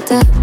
Come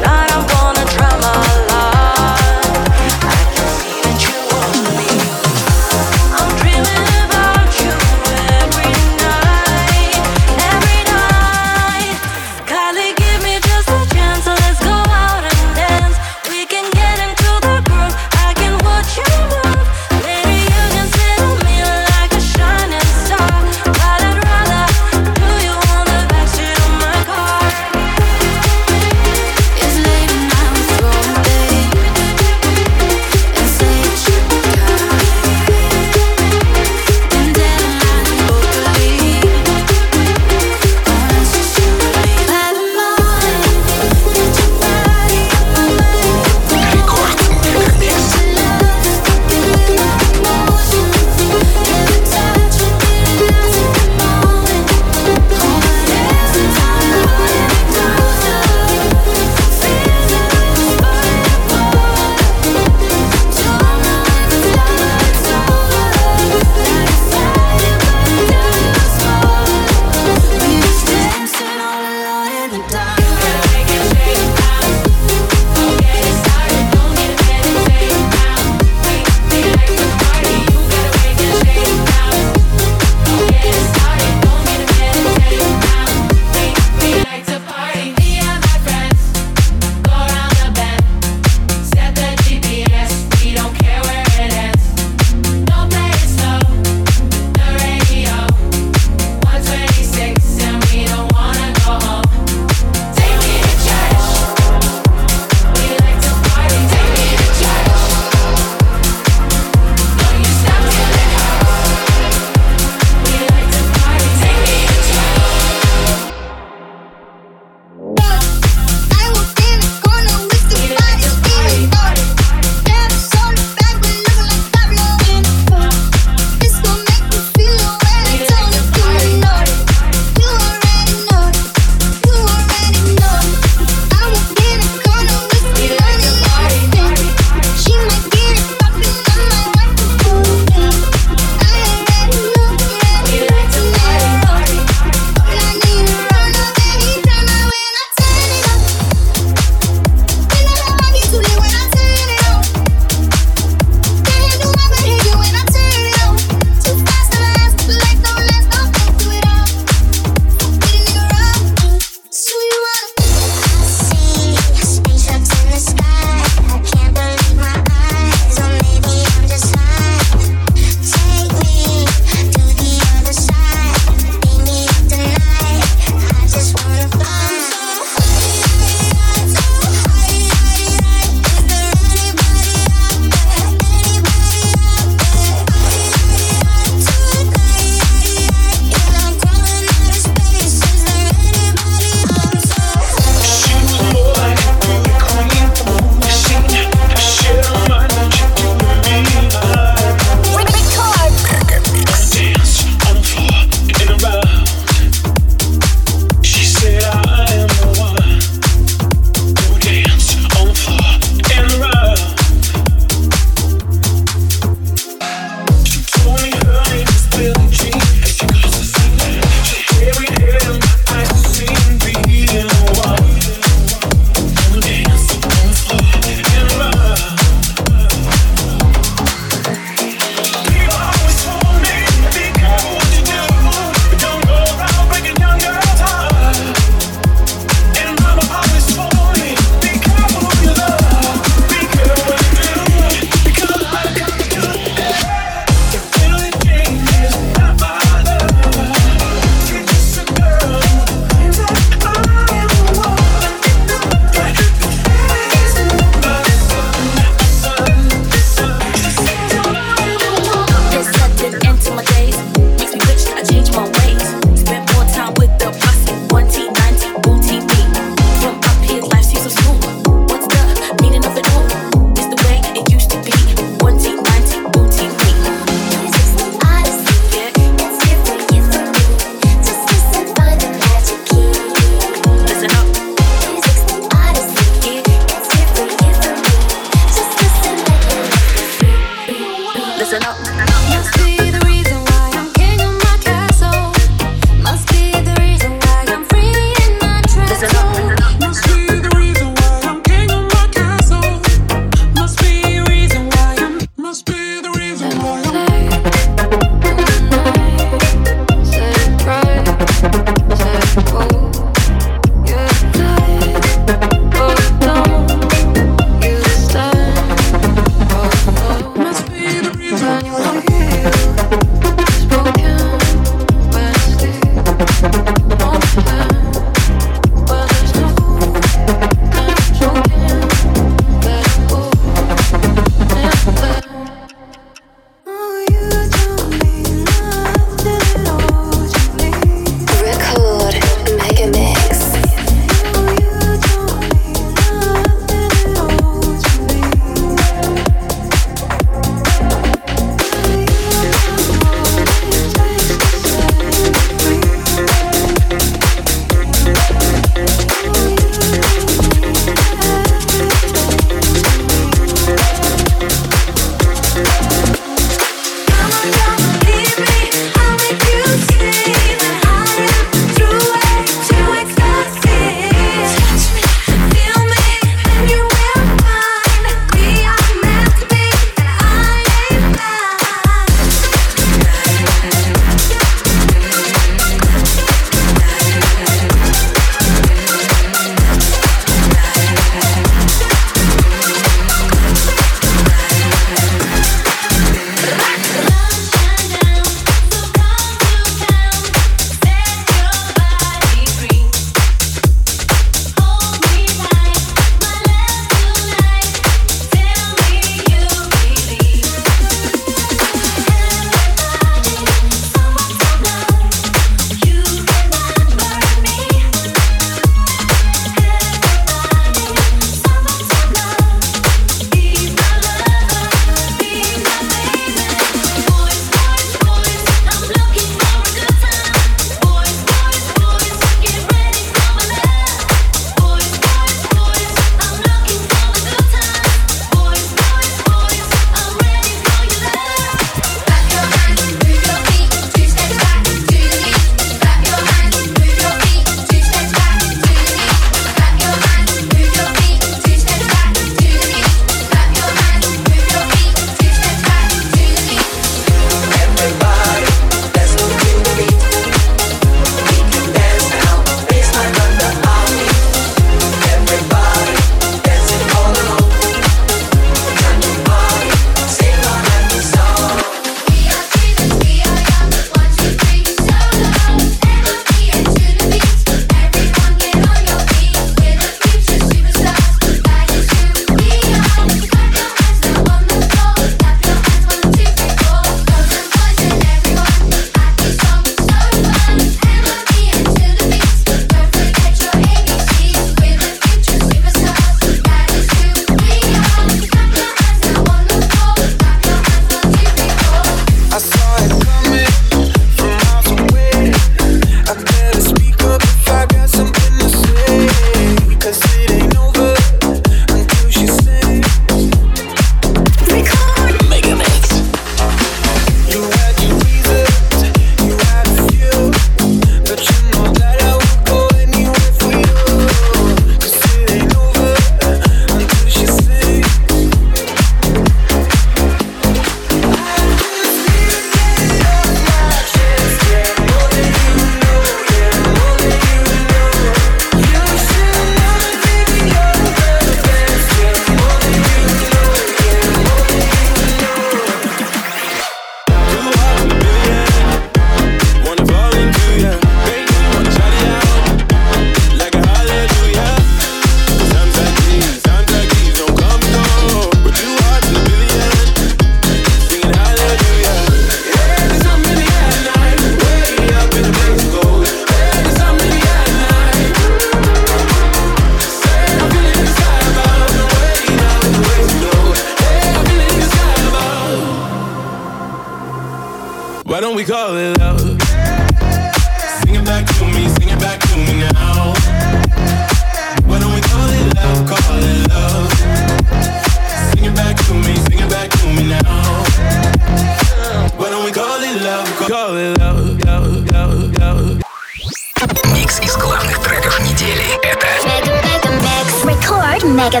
Микс из главных треков недели. Это Mix. Record Mega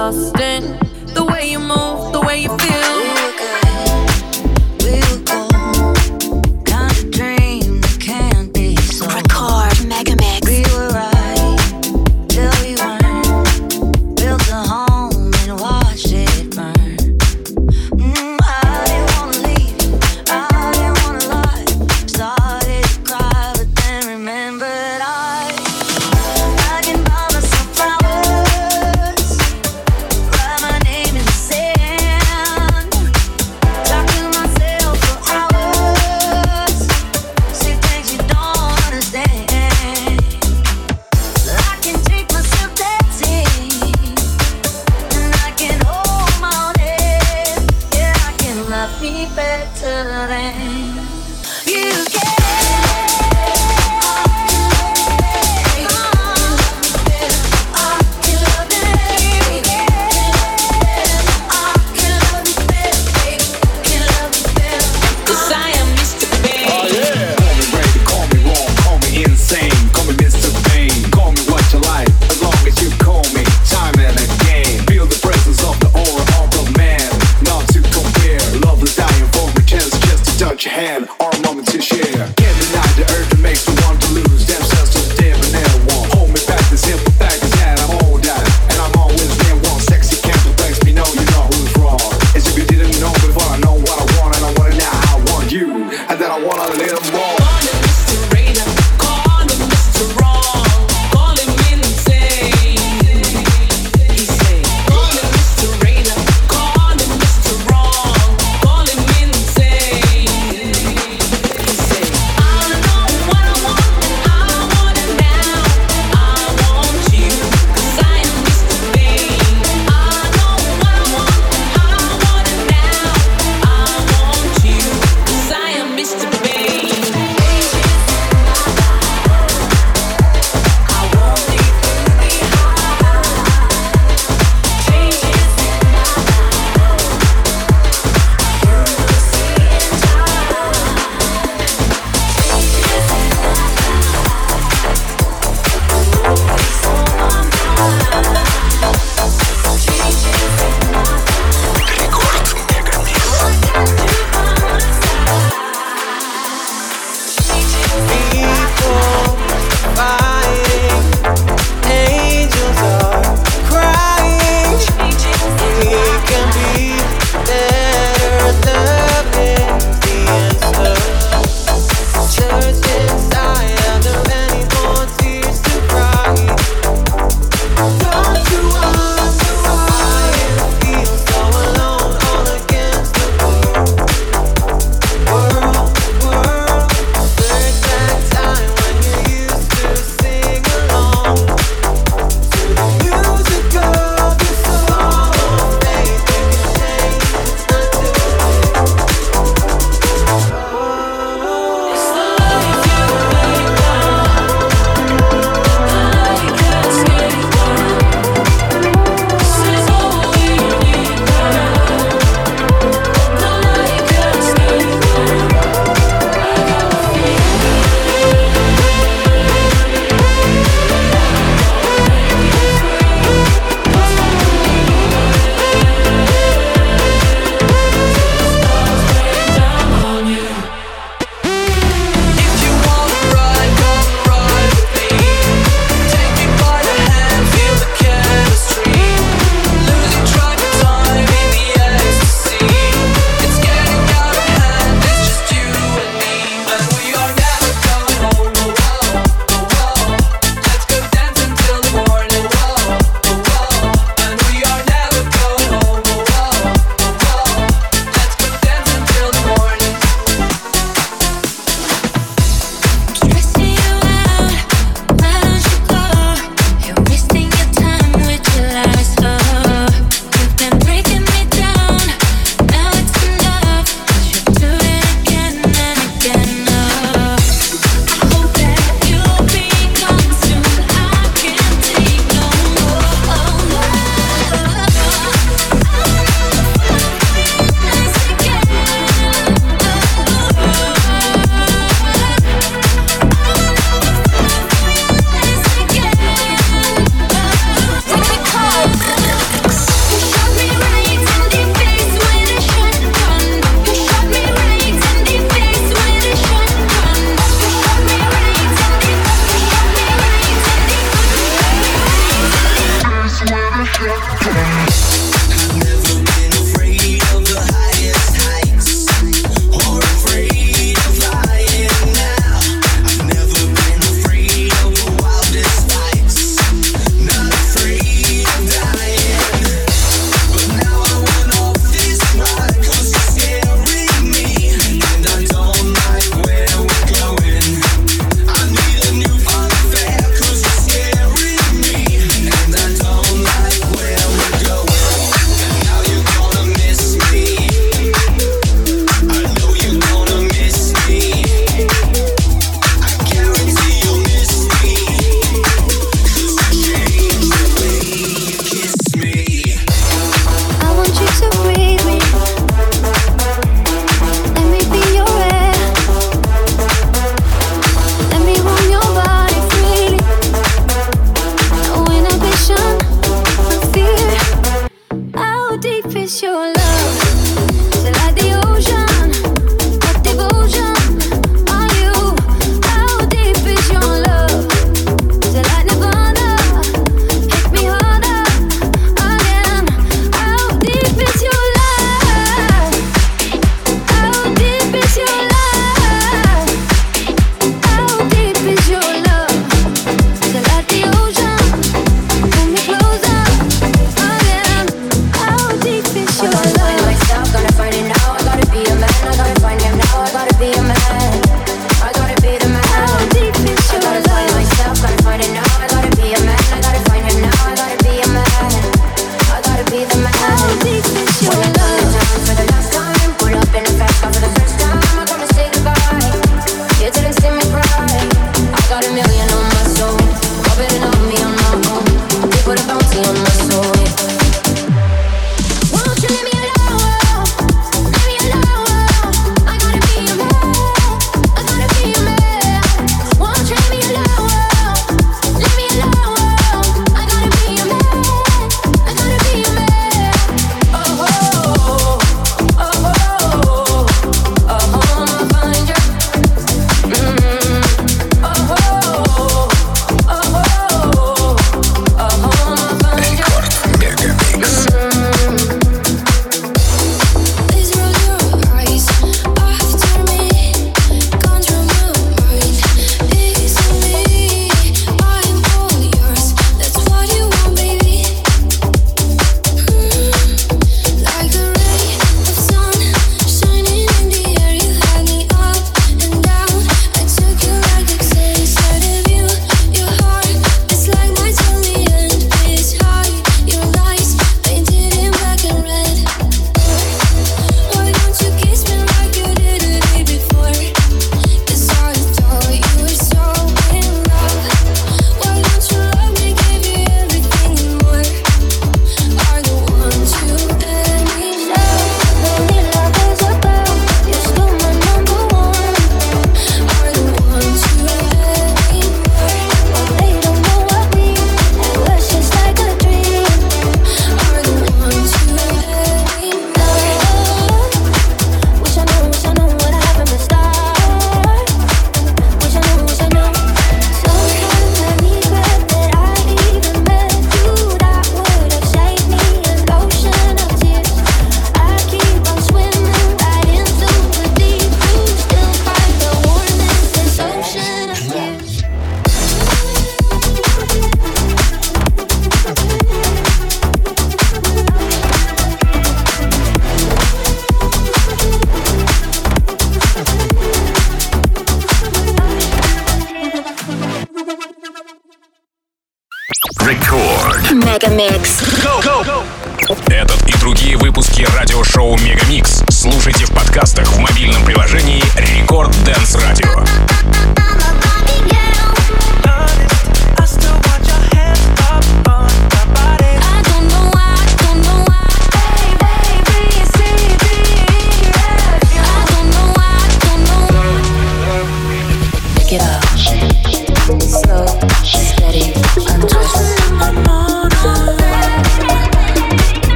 the way you move, the way you feel. Wanna let more.